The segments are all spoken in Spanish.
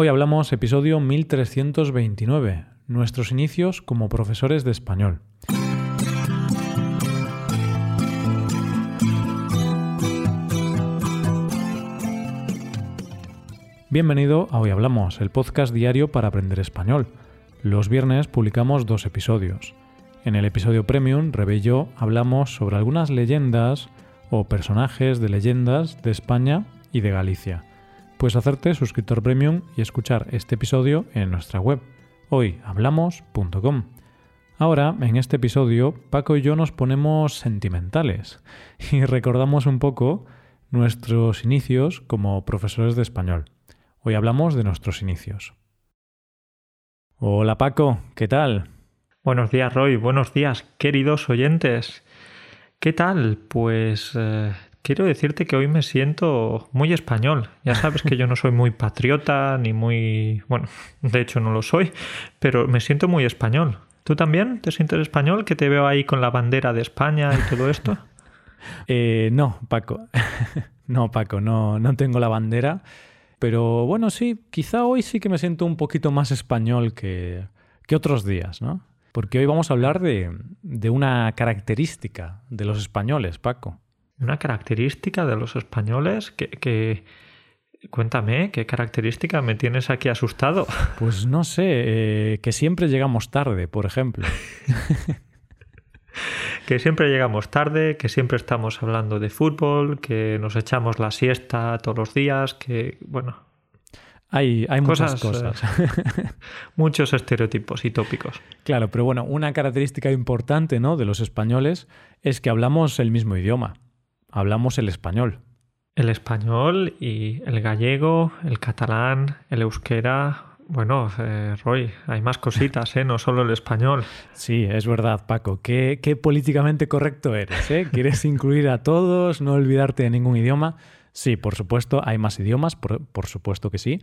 Hoy hablamos episodio 1329, nuestros inicios como profesores de español. Bienvenido a Hoy Hablamos, el podcast diario para aprender español. Los viernes publicamos dos episodios. En el episodio Premium, Rebe hablamos sobre algunas leyendas o personajes de leyendas de España y de Galicia. Puedes hacerte suscriptor premium y escuchar este episodio en nuestra web, hoyhablamos.com. Ahora, en este episodio, Paco y yo nos ponemos sentimentales y recordamos un poco nuestros inicios como profesores de español. Hoy hablamos de nuestros inicios. Hola Paco, ¿qué tal? Buenos días Roy, buenos días queridos oyentes. ¿Qué tal? Pues eh, quiero decirte que hoy me siento muy español. Ya sabes que yo no soy muy patriota ni muy... Bueno, de hecho no lo soy, pero me siento muy español. ¿Tú también te sientes español? Que te veo ahí con la bandera de España y todo esto. eh, no, Paco. no, Paco, no, no tengo la bandera. Pero bueno, sí, quizá hoy sí que me siento un poquito más español que, que otros días, ¿no? Porque hoy vamos a hablar de, de una característica de los españoles, Paco. Una característica de los españoles que, que... Cuéntame, ¿qué característica me tienes aquí asustado? Pues no sé, eh, que siempre llegamos tarde, por ejemplo. que siempre llegamos tarde, que siempre estamos hablando de fútbol, que nos echamos la siesta todos los días, que, bueno... Hay, hay muchas cosas. Eh, muchos estereotipos y tópicos. Claro, pero bueno, una característica importante ¿no? de los españoles es que hablamos el mismo idioma. Hablamos el español. El español y el gallego, el catalán, el euskera, bueno, eh, Roy, hay más cositas, ¿eh? no solo el español. Sí, es verdad, Paco. Qué, qué políticamente correcto eres. ¿eh? Quieres incluir a todos, no olvidarte de ningún idioma. Sí, por supuesto, hay más idiomas, por, por, supuesto que sí.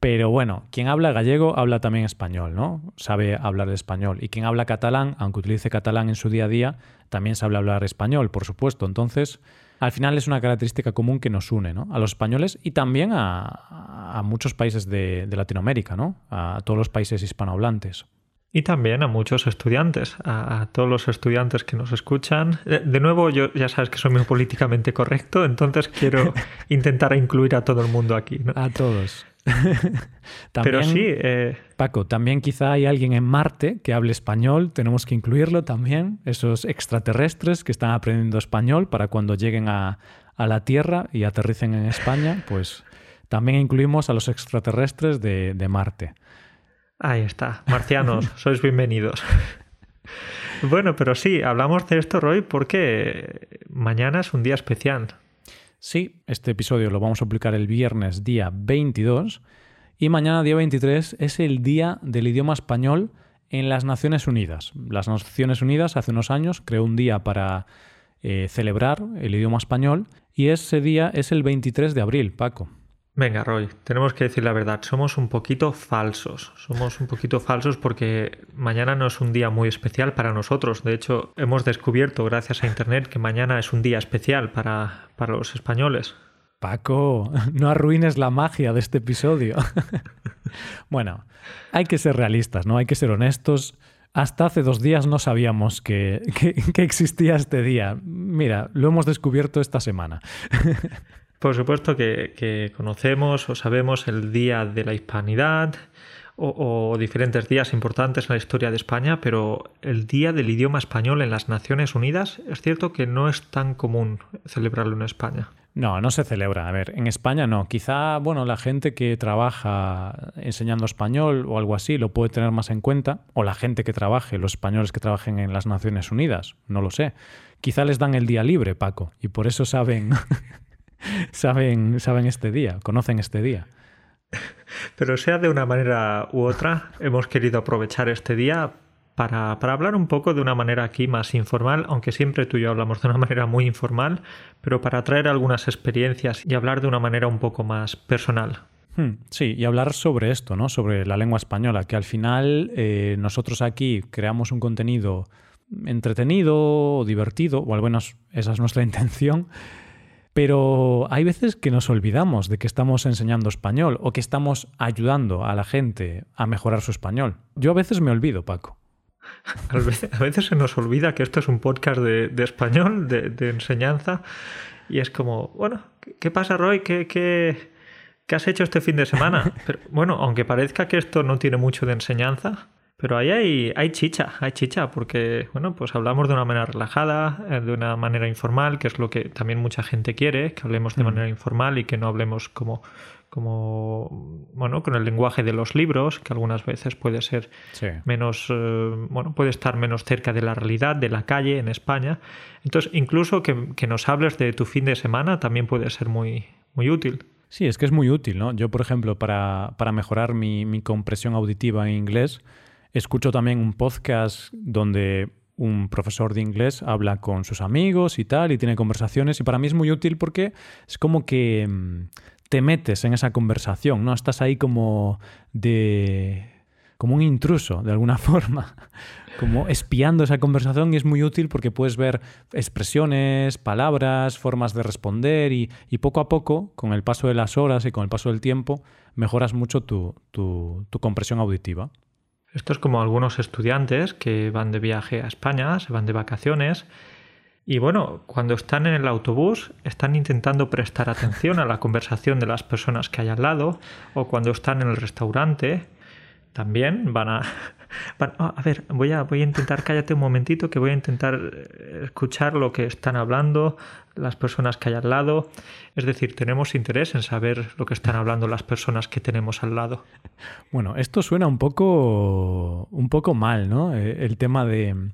Pero bueno, quien habla gallego habla también español, ¿no? Sabe hablar español. Y quien habla catalán, aunque utilice catalán en su día a día, también sabe hablar español, por supuesto. Entonces, al final es una característica común que nos une ¿no? a los españoles y también a, a muchos países de, de, Latinoamérica, ¿no? a todos los países hispanohablantes. Y también a muchos estudiantes, a, a todos los estudiantes que nos escuchan. De, de, nuevo, yo ya sabes que soy muy políticamente correcto, entonces quiero intentar incluir a todo el mundo aquí. ¿no? A todos. también, Pero sí. Eh... Paco, también quizá hay alguien en Marte que hable español, tenemos que incluirlo también, esos extraterrestres que están aprendiendo español para cuando lleguen a, a la Tierra y aterricen en España, pues también incluimos a los extraterrestres de, de Marte. Ahí está, marcianos, sois bienvenidos. Bueno, pero sí, hablamos de esto, Roy, porque mañana es un día especial. Sí, este episodio lo vamos a publicar el viernes día 22 y mañana día 23 es el Día del Idioma Español en las Naciones Unidas. Las Naciones Unidas hace unos años creó un día para eh, celebrar el idioma español y ese día es el 23 de abril, Paco. Venga, Roy, tenemos que decir la verdad, somos un poquito falsos. Somos un poquito falsos porque mañana no es un día muy especial para nosotros. De hecho, hemos descubierto gracias a Internet que mañana es un día especial para, para los españoles. Paco, no arruines la magia de este episodio. bueno, hay que ser realistas, ¿no? Hay que ser honestos. Hasta hace dos días no sabíamos que, que, que existía este día. Mira, lo hemos descubierto esta semana. Por supuesto que, conocemos o sabemos el Día de la Hispanidad o, o, diferentes días importantes en la historia de España, pero el Día del Idioma Español en las Naciones Unidas es cierto que no es tan común celebrarlo en España. No, no se celebra. A ver, en España no. Quizá, bueno, la gente que trabaja enseñando español o algo así lo puede tener más en cuenta, o la gente que trabaje, los españoles que trabajen en las Naciones Unidas, no lo sé. Quizá les dan el día libre, Paco, y por eso saben saben, saben este día, conocen este día. Pero sea de una manera u otra, hemos querido aprovechar este día para, para, hablar un poco de una manera aquí más informal, aunque siempre tú y yo hablamos de una manera muy informal, pero para traer algunas experiencias y hablar de una manera un poco más personal. Hmm, sí, y hablar sobre esto, ¿no? Sobre la lengua española, que al final eh, nosotros aquí creamos un contenido entretenido o divertido, o al menos esa es nuestra intención, Pero hay veces que nos olvidamos de que estamos enseñando español o que estamos ayudando a la gente a mejorar su español. Yo a veces me olvido, Paco. A veces se nos olvida que esto es un podcast de, español, de, enseñanza, y es como, bueno, ¿qué pasa, Roy? ¿Qué, qué, qué has hecho este fin de semana? Pero, bueno, aunque parezca que esto no tiene mucho de enseñanza, pero ahí hay, hay chicha, hay chicha, porque bueno, pues hablamos de una manera relajada, eh, de una manera informal, que es lo que también mucha gente quiere, que hablemos de mm. manera informal y que no hablemos como, como bueno, con el lenguaje de los libros, que algunas veces puede ser menos, eh, bueno, puede estar menos cerca de la realidad, de la calle en España. Entonces, incluso que, que nos hables de tu fin de semana también puede ser muy, muy útil. Sí, es que es muy útil, ¿no? Yo, por ejemplo, para, para mejorar mi, mi compresión auditiva en inglés, Escucho también un podcast donde un profesor de inglés habla con sus amigos y tal, y tiene conversaciones, y para mí es muy útil porque es como que mm, te metes en esa conversación, ¿no? Estás ahí como de... como un intruso, de alguna forma, como espiando esa conversación y es muy útil porque puedes ver expresiones, palabras, formas de responder y, poco a poco, con el paso de las horas y con el paso del tiempo, mejoras mucho tu, tu, tu compresión auditiva. Esto es como algunos estudiantes que van de viaje a España, se van de vacaciones y bueno, cuando están en el autobús están intentando prestar atención a la conversación de las personas que hay al lado o cuando están en el restaurante también van a Ah, a ver, voy a, voy a intentar, cállate un momentito, que voy a intentar eh, escuchar lo que están hablando las personas que hay al lado. Es decir, tenemos interés en saber lo que están hablando las personas que tenemos al lado. Bueno, esto suena un poco, un poco mal, ¿no? Eh, el tema de,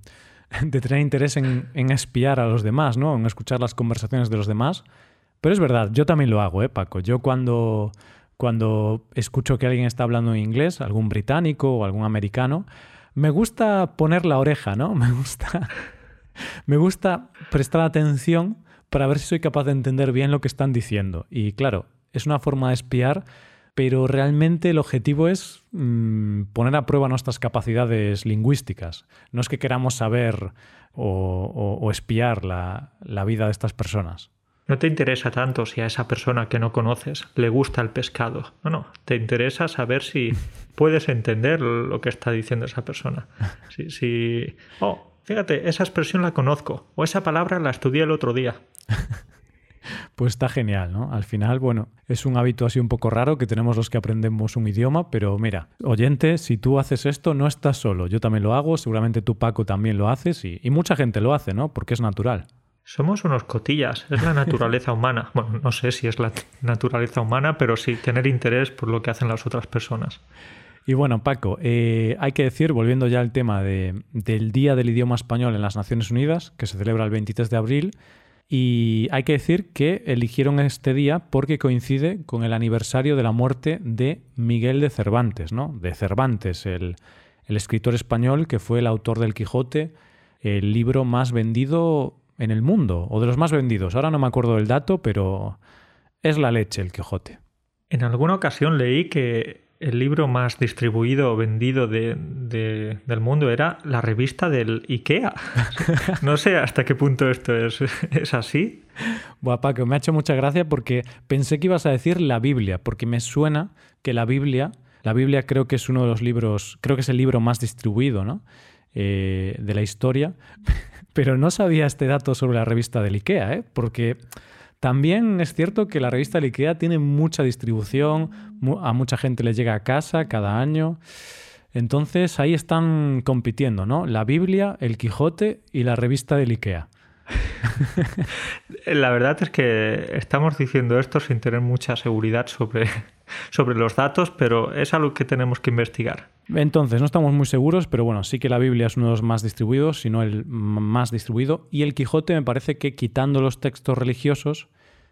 de tener interés en, en, espiar a los demás, ¿no? En escuchar las conversaciones de los demás. Pero es verdad, yo también lo hago, ¿eh, Paco? Yo cuando cuando escucho que alguien está hablando en inglés, algún británico o algún americano, me gusta poner la oreja, ¿no? Me gusta, me gusta prestar atención para ver si soy capaz de entender bien lo que están diciendo. Y claro, es una forma de espiar, pero realmente el objetivo es mm, poner a prueba nuestras capacidades lingüísticas. No es que queramos saber o, espiar la vida de estas personas. No te interesa tanto si a esa persona que no conoces le gusta el pescado. No, no. Te interesa saber si puedes entender lo que está diciendo esa persona. Si, si... Oh, fíjate, esa expresión la conozco. O esa palabra la estudié el otro día. Pues está genial, ¿no? Al final, bueno, es un hábito así un poco raro que tenemos los que aprendemos un idioma, pero mira, oyente, si tú haces esto, no estás solo. Yo también lo hago, seguramente tú, Paco, también lo haces y, y mucha gente lo hace, ¿no? Porque es natural. Somos unos cotillas, es la naturaleza humana. Bueno, no sé si es la naturaleza humana, pero sí tener interés por lo que hacen las otras personas. Y bueno, Paco, eh, hay que decir, volviendo ya al tema del Día del Idioma Español en las Naciones Unidas, que se celebra el 23 de abril, y hay que decir que eligieron este día porque coincide con el aniversario de la muerte de Miguel de Cervantes, ¿no? De Cervantes, el, el escritor español que fue el autor del Quijote, el libro más vendido en el mundo, o de los más vendidos. Ahora no me acuerdo del dato, pero es la leche el Quijote. En alguna ocasión leí que el libro más distribuido o vendido de, del mundo era la revista del IKEA. No sé hasta qué punto esto es, es así. Buah, Paco, me ha hecho mucha gracia porque pensé que ibas a decir la Biblia, porque me suena que la Biblia, la Biblia creo que es uno de los libros, creo que es el libro más distribuido, ¿no? Eh, de la historia, pero no sabía este dato sobre la revista del IKEA, ¿eh? porque también es cierto que la revista del IKEA tiene mucha distribución, a mucha gente le llega a casa cada año. Entonces ahí están compitiendo, ¿no? La Biblia, el Quijote y la revista del IKEA. La verdad es que estamos diciendo esto sin tener mucha seguridad sobre, sobre los datos, pero es algo que tenemos que investigar. Entonces, no estamos muy seguros, pero bueno, sí que la Biblia es uno de los más distribuidos, si no el más distribuido. Y el Quijote me parece que quitando los textos religiosos,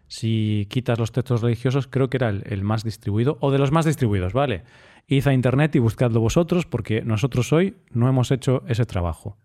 si quitas los textos religiosos, creo que era el, más distribuido, o de los más distribuidos, ¿vale? Id a internet y buscadlo vosotros, porque nosotros hoy no hemos hecho ese trabajo.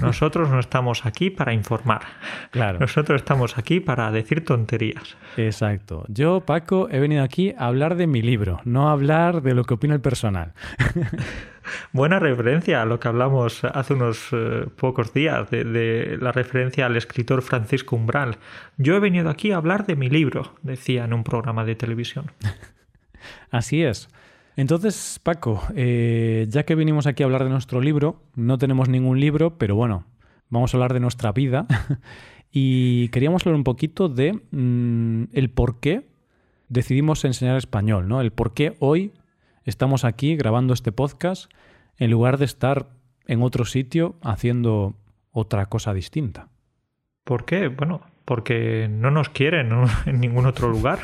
Nosotros no estamos aquí para informar. Claro. Nosotros estamos aquí para decir tonterías. Exacto. Yo, Paco, he venido aquí a hablar de mi libro, no a hablar de lo que opina el personal. Buena referencia a lo que hablamos hace unos eh, pocos días, de, de, la referencia al escritor Francisco Umbral. Yo he venido aquí a hablar de mi libro, decía en un programa de televisión. Así es. Entonces, Paco, eh, ya que vinimos aquí a hablar de nuestro libro, no tenemos ningún libro, pero bueno, vamos a hablar de nuestra vida. y queríamos hablar un poquito de mmm, el por qué decidimos enseñar español, ¿no? El por qué hoy estamos aquí grabando este podcast en lugar de estar en otro sitio haciendo otra cosa distinta. ¿Por qué? Bueno, porque no nos quieren en ningún otro lugar.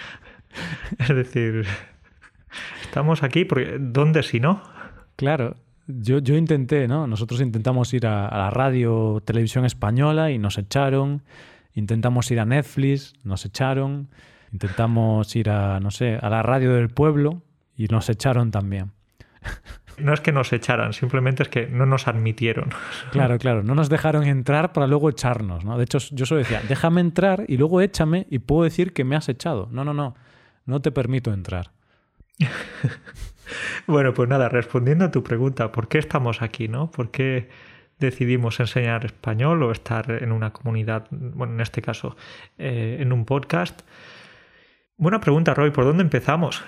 es decir, estamos aquí porque ¿dónde si no? Claro, yo, yo intenté, ¿no? Nosotros intentamos ir a, a la radio, televisión española y nos echaron. Intentamos ir a Netflix, nos echaron. Intentamos ir a, no sé, a la radio del pueblo y nos echaron también. No es que nos echaran, simplemente es que no nos admitieron. Claro, claro, no nos dejaron entrar para luego echarnos, ¿no? De hecho, yo solo decía, déjame entrar y luego échame y puedo decir que me has echado. No, no, no, no te permito entrar. bueno, pues nada, respondiendo a tu pregunta, ¿por qué estamos aquí, no? ¿Por qué decidimos enseñar español o estar en una comunidad, bueno, en este caso, eh, en un podcast? Buena pregunta, Roy, ¿por dónde empezamos?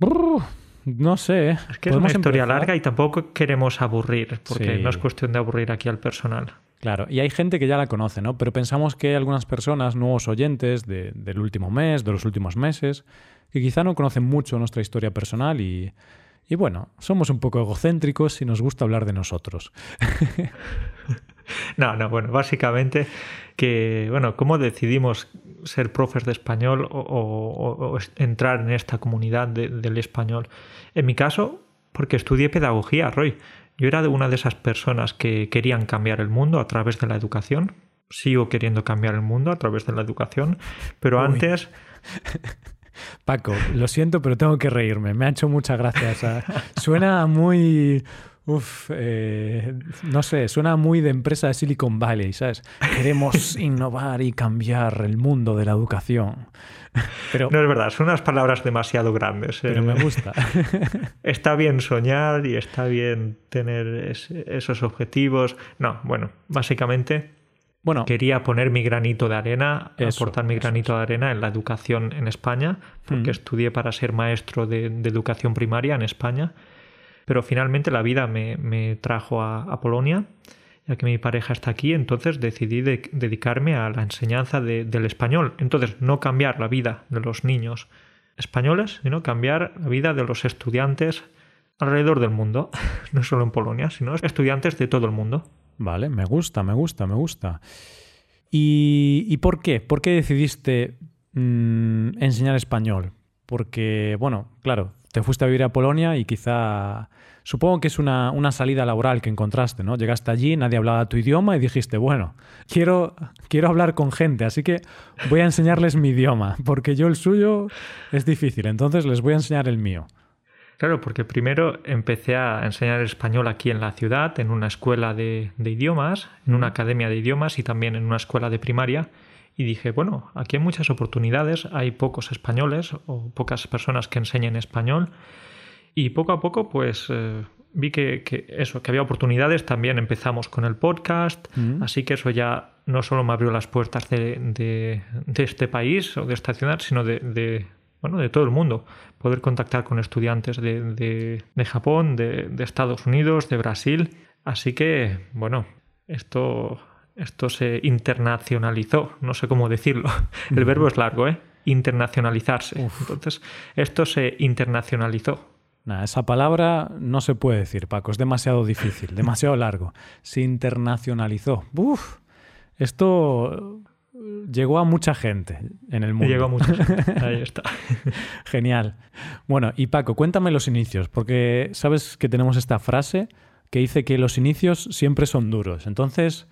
Brr, no sé. Es que es una historia empezar? larga y tampoco queremos aburrir, porque sí. no es cuestión de aburrir aquí al personal. Claro, y hay gente que ya la conoce, ¿no? Pero pensamos que hay algunas personas, nuevos oyentes de, del último mes, de los últimos meses, que quizá no conocen mucho nuestra historia personal y, y bueno, somos un poco egocéntricos y nos gusta hablar de nosotros. no, no, bueno, básicamente que, bueno, cómo decidimos ser profes de español o, o, o entrar en esta comunidad de, del español. En mi caso, porque estudié pedagogía, Roy. Yo era de una de esas personas que querían cambiar el mundo a través de la educación. Sigo queriendo cambiar el mundo a través de la educación, pero Uy. antes... Paco, lo siento, pero tengo que reírme. Me ha hecho mucha gracia. O sea, suena muy... Uf, eh, no sé, suena muy de empresa de Silicon Valley, ¿sabes? Queremos innovar y cambiar el mundo de la educación. Pero, no es verdad, son unas palabras demasiado grandes. Pero eh. me gusta. está bien soñar y está bien tener es, esos objetivos. No, bueno, básicamente bueno, quería poner mi granito de arena, eso, aportar mi granito eso. de arena en la educación en España, porque mm. estudié para ser maestro de, de, educación primaria en España, pero finalmente la vida me, me trajo a, a, Polonia, ya que mi pareja está aquí, entonces decidí de, dedicarme a la enseñanza de, del español. Entonces, no cambiar la vida de los niños españoles, sino cambiar la vida de los estudiantes alrededor del mundo, no solo en Polonia, sino estudiantes de todo el mundo. Vale, me gusta, me gusta, me gusta. ¿Y, y por qué? ¿Por qué decidiste mmm, enseñar español? Porque, bueno, claro, te fuiste a vivir a Polonia y quizá... Supongo que es una, una, salida laboral que encontraste, ¿no? Llegaste allí, nadie hablaba tu idioma y dijiste, bueno, quiero, quiero hablar con gente, así que voy a enseñarles mi idioma, porque yo el suyo es difícil, entonces les voy a enseñar el mío. Claro, porque primero empecé a enseñar español aquí en la ciudad, en una escuela de, de, idiomas, en una academia de idiomas y también en una escuela de primaria. Y dije, bueno, aquí hay muchas oportunidades, hay pocos españoles o pocas personas que enseñen español. Y poco a poco, pues eh, vi que, que, eso, que había oportunidades. También empezamos con el podcast, mm. así que eso ya no solo me abrió las puertas de, de, de este país o de esta ciudad, sino de, bueno, de todo el mundo. Poder contactar con estudiantes de, de, de Japón, de, de, Estados Unidos, de Brasil. Así que, bueno, esto, esto se internacionalizó, no sé cómo decirlo. El verbo es largo, ¿eh? Internacionalizarse. Uf. Entonces, esto se internacionalizó. Nah, esa palabra no se puede decir, Paco, es demasiado difícil, demasiado largo. Se internacionalizó. Uf, esto llegó a mucha gente en el mundo. Llegó a mucha gente. Ahí está. Genial. Bueno, y Paco, cuéntame los inicios, porque sabes que tenemos esta frase que dice que los inicios siempre son duros. Entonces,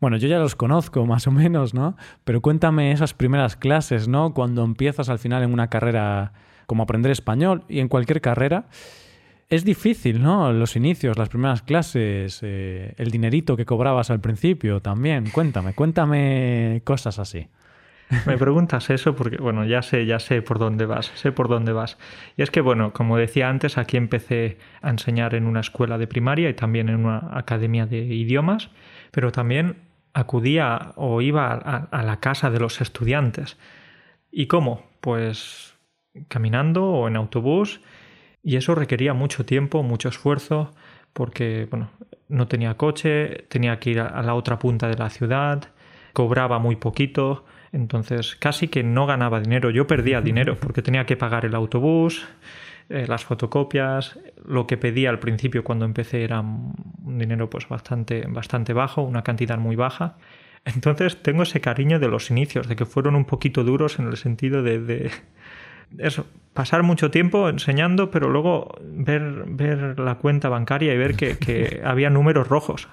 bueno, yo ya los conozco más o menos, ¿no? Pero cuéntame esas primeras clases, ¿no? Cuando empiezas al final en una carrera como aprender español y en cualquier carrera. Es difícil, ¿no? Los inicios, las primeras clases, eh, el dinerito que cobrabas al principio también. Cuéntame, cuéntame cosas así. Me preguntas eso porque, bueno, ya sé, ya sé por dónde vas, sé por dónde vas. Y es que, bueno, como decía antes, aquí empecé a enseñar en una escuela de primaria y también en una academia de idiomas, pero también acudía o iba a, a la casa de los estudiantes. ¿Y cómo? Pues caminando o en autobús y eso requería mucho tiempo, mucho esfuerzo, porque bueno, no tenía coche, tenía que ir a la otra punta de la ciudad, cobraba muy poquito, entonces casi que no ganaba dinero. Yo perdía dinero porque tenía que pagar el autobús, eh, las fotocopias, lo que pedía al principio cuando empecé era un dinero pues bastante, bastante bajo, una cantidad muy baja. Entonces tengo ese cariño de los inicios, de que fueron un poquito duros en el sentido de eso, pasar mucho tiempo enseñando, pero luego ver, ver la cuenta bancaria y ver que, había números rojos.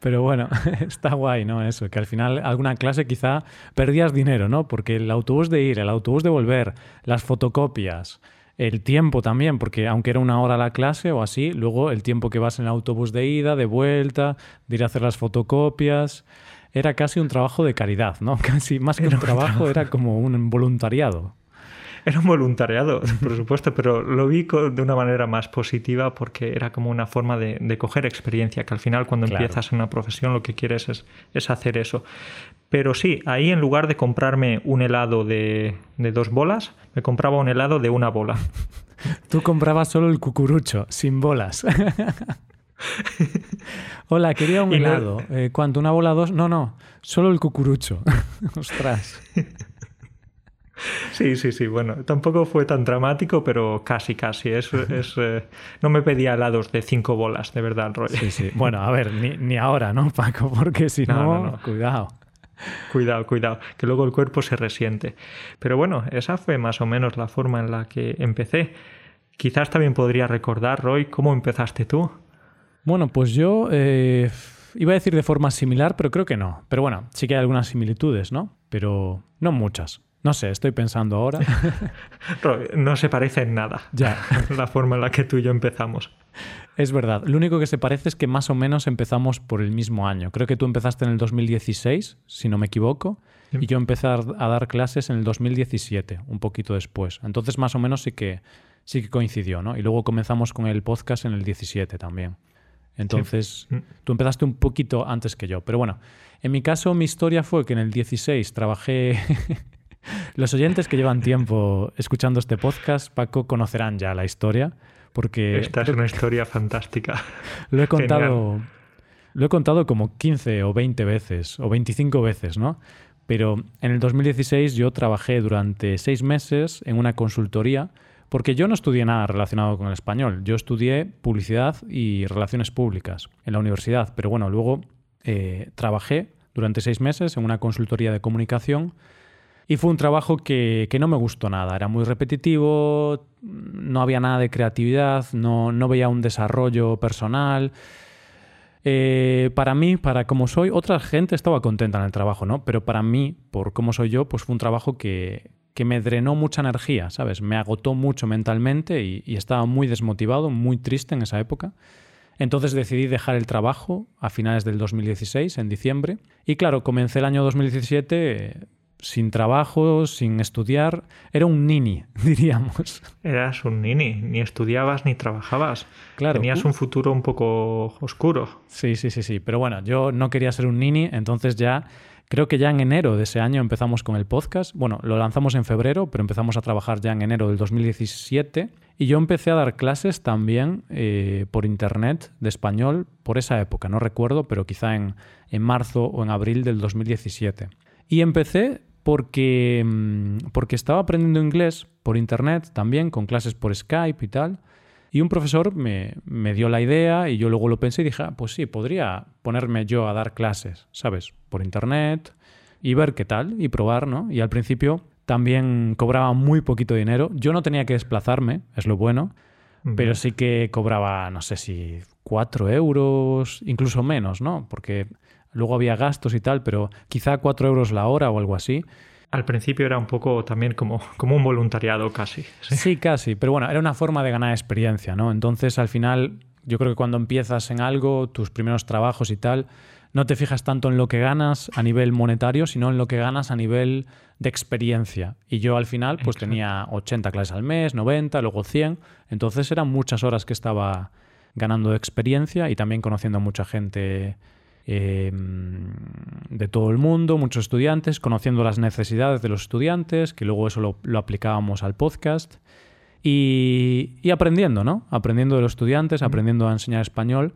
Pero bueno, está guay, ¿no? Eso, que al final alguna clase quizá perdías dinero, ¿no? Porque el autobús de ir, el autobús de volver, las fotocopias, el tiempo también, porque aunque era una hora la clase o así, luego el tiempo que vas en el autobús de ida, de vuelta, de ir a hacer las fotocopias, era casi un trabajo de caridad, ¿no? Casi más que un trabajo, era como un voluntariado. Era un voluntariado, por supuesto, pero lo vi de una manera más positiva porque era como una forma de, coger experiencia, que al final cuando empiezas en una profesión lo que quieres es, hacer eso. Pero sí, ahí en lugar de comprarme un helado de, dos bolas, me compraba un helado de una bola. Tú comprabas solo el cucurucho, sin bolas. Hola, quería un helado. Eh, ¿Cuánto? ¿Una bola dos? No, no, solo el cucurucho. Ostras. Sí, sí, sí. Bueno, tampoco fue tan dramático, pero casi, casi. Es, es eh, no me pedía helados de cinco bolas, de verdad, Roy. Sí, sí. Bueno, a ver, ni, ahora, ¿no, Paco? Porque si no, cuidado. Cuidado, cuidado, que luego el cuerpo se resiente. Pero bueno, esa fue más o menos la forma en la que empecé. Quizás también podría recordar, Roy, cómo empezaste tú. Bueno, pues yo eh, iba a decir de forma similar, pero creo que no. Pero bueno, sí que hay algunas similitudes, ¿no? Pero no muchas. No sé, estoy pensando ahora. no se parece en nada. Ya. La forma en la que tú y yo empezamos. Es verdad. Lo único que se parece es que más o menos empezamos por el mismo año. Creo que tú empezaste en el 2016, si no me equivoco, y yo empecé a dar clases en el 2017, un poquito después. Entonces, más o menos sí que, sí que coincidió, ¿no? Y luego comenzamos con el podcast en el 17 también. Entonces, mm. tú empezaste un poquito antes que yo. Pero bueno, en mi caso, mi historia fue que en el 16 trabajé Los oyentes que llevan tiempo escuchando este podcast, Paco, conocerán ya la historia, porque... Esta es una historia fantástica. Lo he contado... Lo he contado como 15 o 20 veces, o 25 veces, ¿no? Pero en el 2016 yo trabajé durante seis meses en una consultoría, porque yo no estudié nada relacionado con el español. Yo estudié publicidad y relaciones públicas en la universidad, pero bueno, luego eh, trabajé durante seis meses en una consultoría de comunicación y fue un trabajo que, no me gustó nada, era muy repetitivo, no había nada de creatividad, no, no veía un desarrollo personal. Eh, para mí, para como soy, otra gente estaba contenta en el trabajo, ¿no? Pero para mí, por cómo soy yo, pues fue un trabajo que, que me drenó mucha energía, ¿sabes? Me agotó mucho mentalmente y, y, estaba muy desmotivado, muy triste en esa época. Entonces decidí dejar el trabajo a finales del 2016, en diciembre. Y claro, comencé el año 2017 sin trabajo, sin estudiar. Era un nini, diríamos. Eras un nini, ni estudiabas ni trabajabas. Claro. Tenías un futuro un poco oscuro. Sí, sí, sí, sí. Pero bueno, yo no quería ser un nini, entonces ya creo que ya en enero de ese año empezamos con el podcast. Bueno, lo lanzamos en febrero, pero empezamos a trabajar ya en enero del 2017. Y yo empecé a dar clases también eh, por internet de español por esa época, no recuerdo, pero quizá en, en marzo o en abril del 2017. Y empecé porque, mm, porque estaba aprendiendo inglés por internet también, con clases por Skype y tal. Y un profesor me, me, dio la idea y yo luego lo pensé y dije, ah, pues sí, podría ponerme yo a dar clases, ¿sabes? Por internet y ver qué tal y probar, ¿no? Y al principio también cobraba muy poquito dinero. Yo no tenía que desplazarme, es lo bueno, pero sí que cobraba, no sé si cuatro euros, incluso menos, ¿no? Porque Luego había gastos y tal, pero quizá 4 euros la hora o algo así. al principio era un poco también como, como un voluntariado casi. ¿sí? casi, pero bueno, era una forma de ganar experiencia, ¿no? Entonces al final yo creo que cuando empiezas en algo, tus primeros trabajos y tal, no te fijas tanto en lo que ganas a nivel monetario, sino en lo que ganas a nivel de experiencia. Y yo al final pues tenía 80 clases al mes, 90, luego 100, entonces eran muchas horas que estaba ganando de experiencia y también conociendo a mucha gente Em, de todo el mundo, muchos estudiantes, conociendo las necesidades de los estudiantes, que luego eso lo, aplicábamos al podcast. Y, aprendiendo, ¿no? Aprendiendo de los estudiantes, aprendiendo a enseñar español.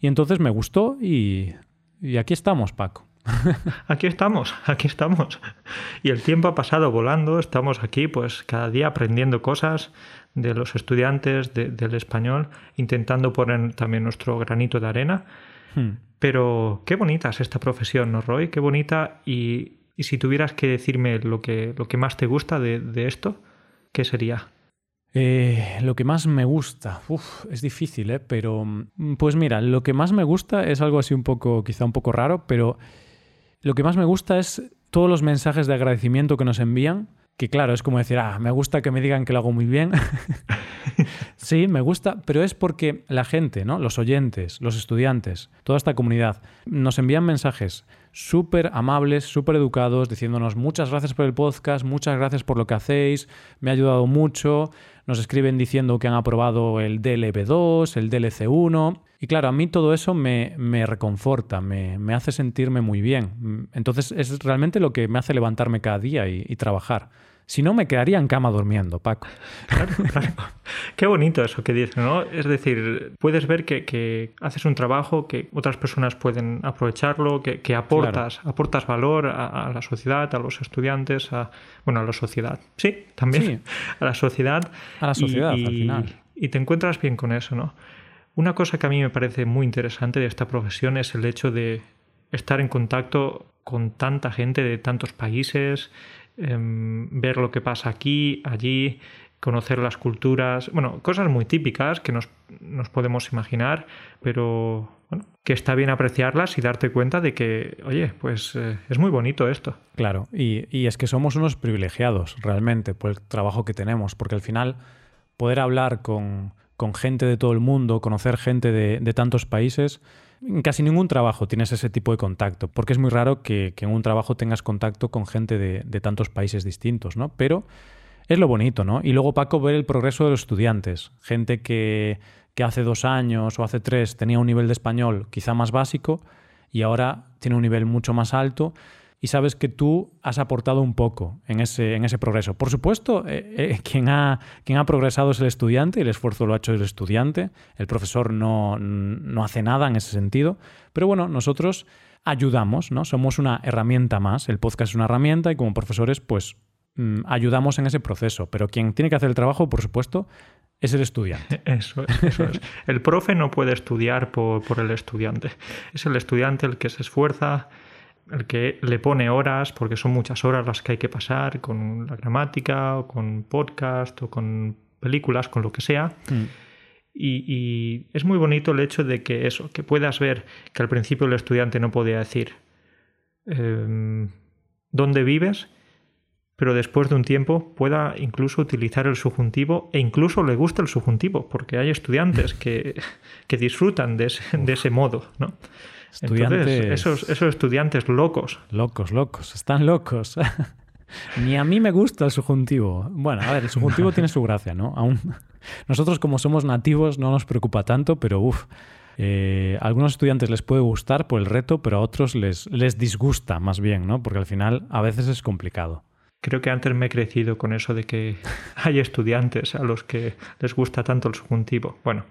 Y entonces me gustó y, y aquí estamos, Paco. Aquí estamos, aquí estamos. Y el tiempo ha pasado volando, estamos aquí pues cada día aprendiendo cosas de los estudiantes del español, intentando poner también nuestro granito de arena. Hmm. Pero qué bonita es esta profesión, ¿no, Roy? Qué bonita. Y, si tuvieras que decirme lo que, lo que más te gusta de, esto, ¿qué sería? Eh, lo que más me gusta, Uf, es difícil, ¿eh? Pero, mm, pues mira, lo que más me gusta es algo así un poco, quizá un poco raro, pero lo que más me gusta es todos los mensajes de agradecimiento que nos envían que claro, es como decir, ah, me gusta que me digan que lo hago muy bien. sí, me gusta, pero es porque la gente, ¿no? Los oyentes, los estudiantes, toda esta comunidad, nos envían mensajes súper amables, súper educados, diciéndonos muchas gracias por el podcast, muchas gracias por lo que hacéis, me ha ayudado mucho. Nos escriben diciendo que han aprobado el DLB2, el DLC1. Y claro, a mí todo eso me, me reconforta, me, me, hace sentirme muy bien. Entonces es realmente lo que me hace levantarme cada día y, y trabajar. Si no, me quedaría en cama durmiendo, Paco. Claro, claro. Qué bonito eso que dices, ¿no? Es decir, puedes ver que, haces un trabajo que otras personas pueden aprovecharlo, que, aportas, aportas valor a, la sociedad, a los estudiantes, a, bueno, a la sociedad. Sí, también. A la sociedad. A la sociedad, y, al final. Y te encuentras bien con eso, ¿no? Una cosa que a mí me parece muy interesante de esta profesión es el hecho de estar en contacto con tanta gente de tantos países, Em, ver lo que pasa aquí, allí, conocer las culturas, bueno, cosas muy típicas que nos, podemos imaginar, pero bueno, que está bien apreciarlas y darte cuenta de que, oye, pues eh, es muy bonito esto. Claro, y, es que somos unos privilegiados realmente por el trabajo que tenemos, porque al final poder hablar con, gente de todo el mundo, conocer gente de tantos países, en casi ningún trabajo tienes ese tipo de contacto, porque es muy raro que, en un trabajo tengas contacto con gente de, tantos países distintos, ¿no? Pero es lo bonito, ¿no? Y luego, Paco, ver el progreso de los estudiantes. Gente que, que hace dos años o hace tres tenía un nivel de español quizá más básico y ahora tiene un nivel mucho más alto y sabes que tú has aportado un poco en ese, en ese progreso. Por supuesto, eh, eh, quien, ha, quien ha progresado es el estudiante, el esfuerzo lo ha hecho el estudiante, el profesor no, no hace nada en ese sentido, pero bueno, nosotros ayudamos, ¿no? Somos una herramienta más, el podcast es una herramienta y como profesores pues mm, ayudamos en ese proceso, pero quien tiene que hacer el trabajo, por supuesto, es el estudiante. Eso es. El profe no puede estudiar por, por, el estudiante. Es el estudiante el que se esfuerza, el que le pone horas, porque son muchas horas las que hay que pasar con la gramática, o con podcast, o con películas, con lo que sea. Mm. Y, es muy bonito el hecho de que eso, que puedas ver que al principio el estudiante no podía decir em, dónde vives, pero después de un tiempo pueda incluso utilizar el subjuntivo e incluso le gusta el subjuntivo, porque hay estudiantes que, que disfrutan de ese, de ese modo, ¿no? Esos, esos estudiantes locos. Locos, locos, están locos. Ni a mí me gusta el subjuntivo. Bueno, a ver, el subjuntivo tiene su gracia, ¿no? Aún nosotros como somos nativos no nos preocupa tanto, pero uff, eh, a algunos estudiantes les puede gustar por el reto, pero a otros les, les disgusta más bien, ¿no? Porque al final a veces es complicado. Creo que antes me he crecido con eso de que hay estudiantes a los que les gusta tanto el subjuntivo. Bueno,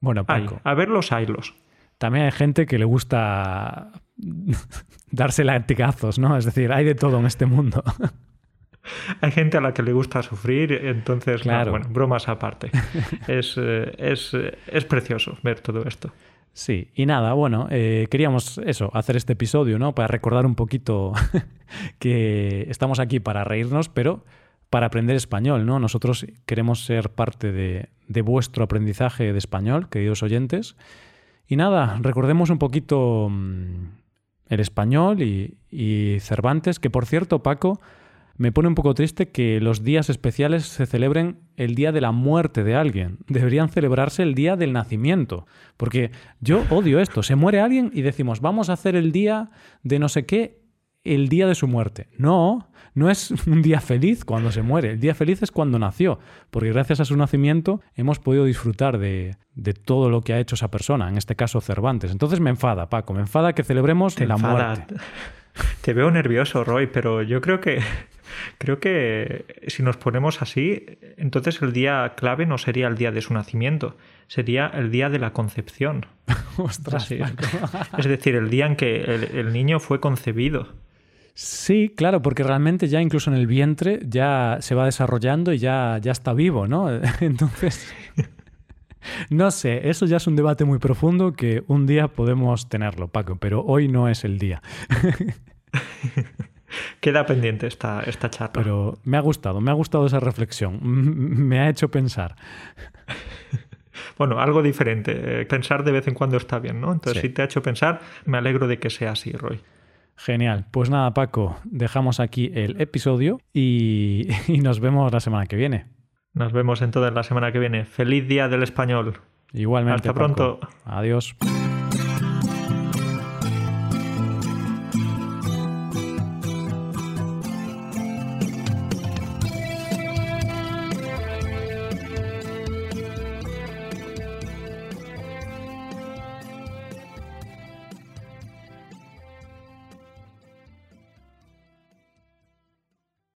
bueno, Paco. a ver los haylos. También hay gente que le gusta darse latigazos, ¿no? Es decir, hay de todo en este mundo. Hay gente a la que le gusta sufrir, entonces, claro. bueno, bromas aparte. Es, eh, es, es, precioso ver todo esto. Sí, y nada, bueno, eh, queríamos eso, hacer este episodio, ¿no? Para recordar un poquito que estamos aquí para reírnos, pero para aprender español, ¿no? Nosotros queremos ser parte de, de vuestro aprendizaje de español, queridos oyentes. Y nada, recordemos un poquito mm, el español y, Cervantes, que por cierto, Paco, me pone un poco triste que los días especiales se celebren el día de la muerte de alguien. Deberían celebrarse el día del nacimiento. Porque yo odio esto. Se muere alguien y decimos, vamos a hacer el día de no sé qué, el día de su muerte. No, no es un día feliz cuando se muere. El día feliz es cuando nació. Porque gracias a su nacimiento hemos podido disfrutar de, todo lo que ha hecho esa persona, en este caso Cervantes. Entonces me enfada, Paco, me enfada que celebremos la muerte. Te veo nervioso, Roy, pero yo creo que creo que si nos ponemos así, entonces el día clave no sería el día de su nacimiento, sería el día de la concepción. Ostras, es decir, el día en que el, niño fue concebido. Sí, claro, porque realmente ya incluso en el vientre ya se va desarrollando y ya, ya está vivo, ¿no? Entonces, no sé, eso ya es un debate muy profundo que un día podemos tenerlo, Paco, pero hoy no es el día. Queda pendiente esta, esta charla. Pero me ha gustado, me ha gustado esa reflexión. Me ha hecho pensar. Bueno, algo diferente. Eh, pensar de vez en cuando está bien, ¿no? Entonces, si te ha hecho pensar, me alegro de que sea así, Roy. Genial. Pues nada, Paco, dejamos aquí el episodio y, nos vemos la semana que viene. Nos vemos entonces la semana que viene. Feliz día del español. Igualmente. Hasta pronto. Adiós.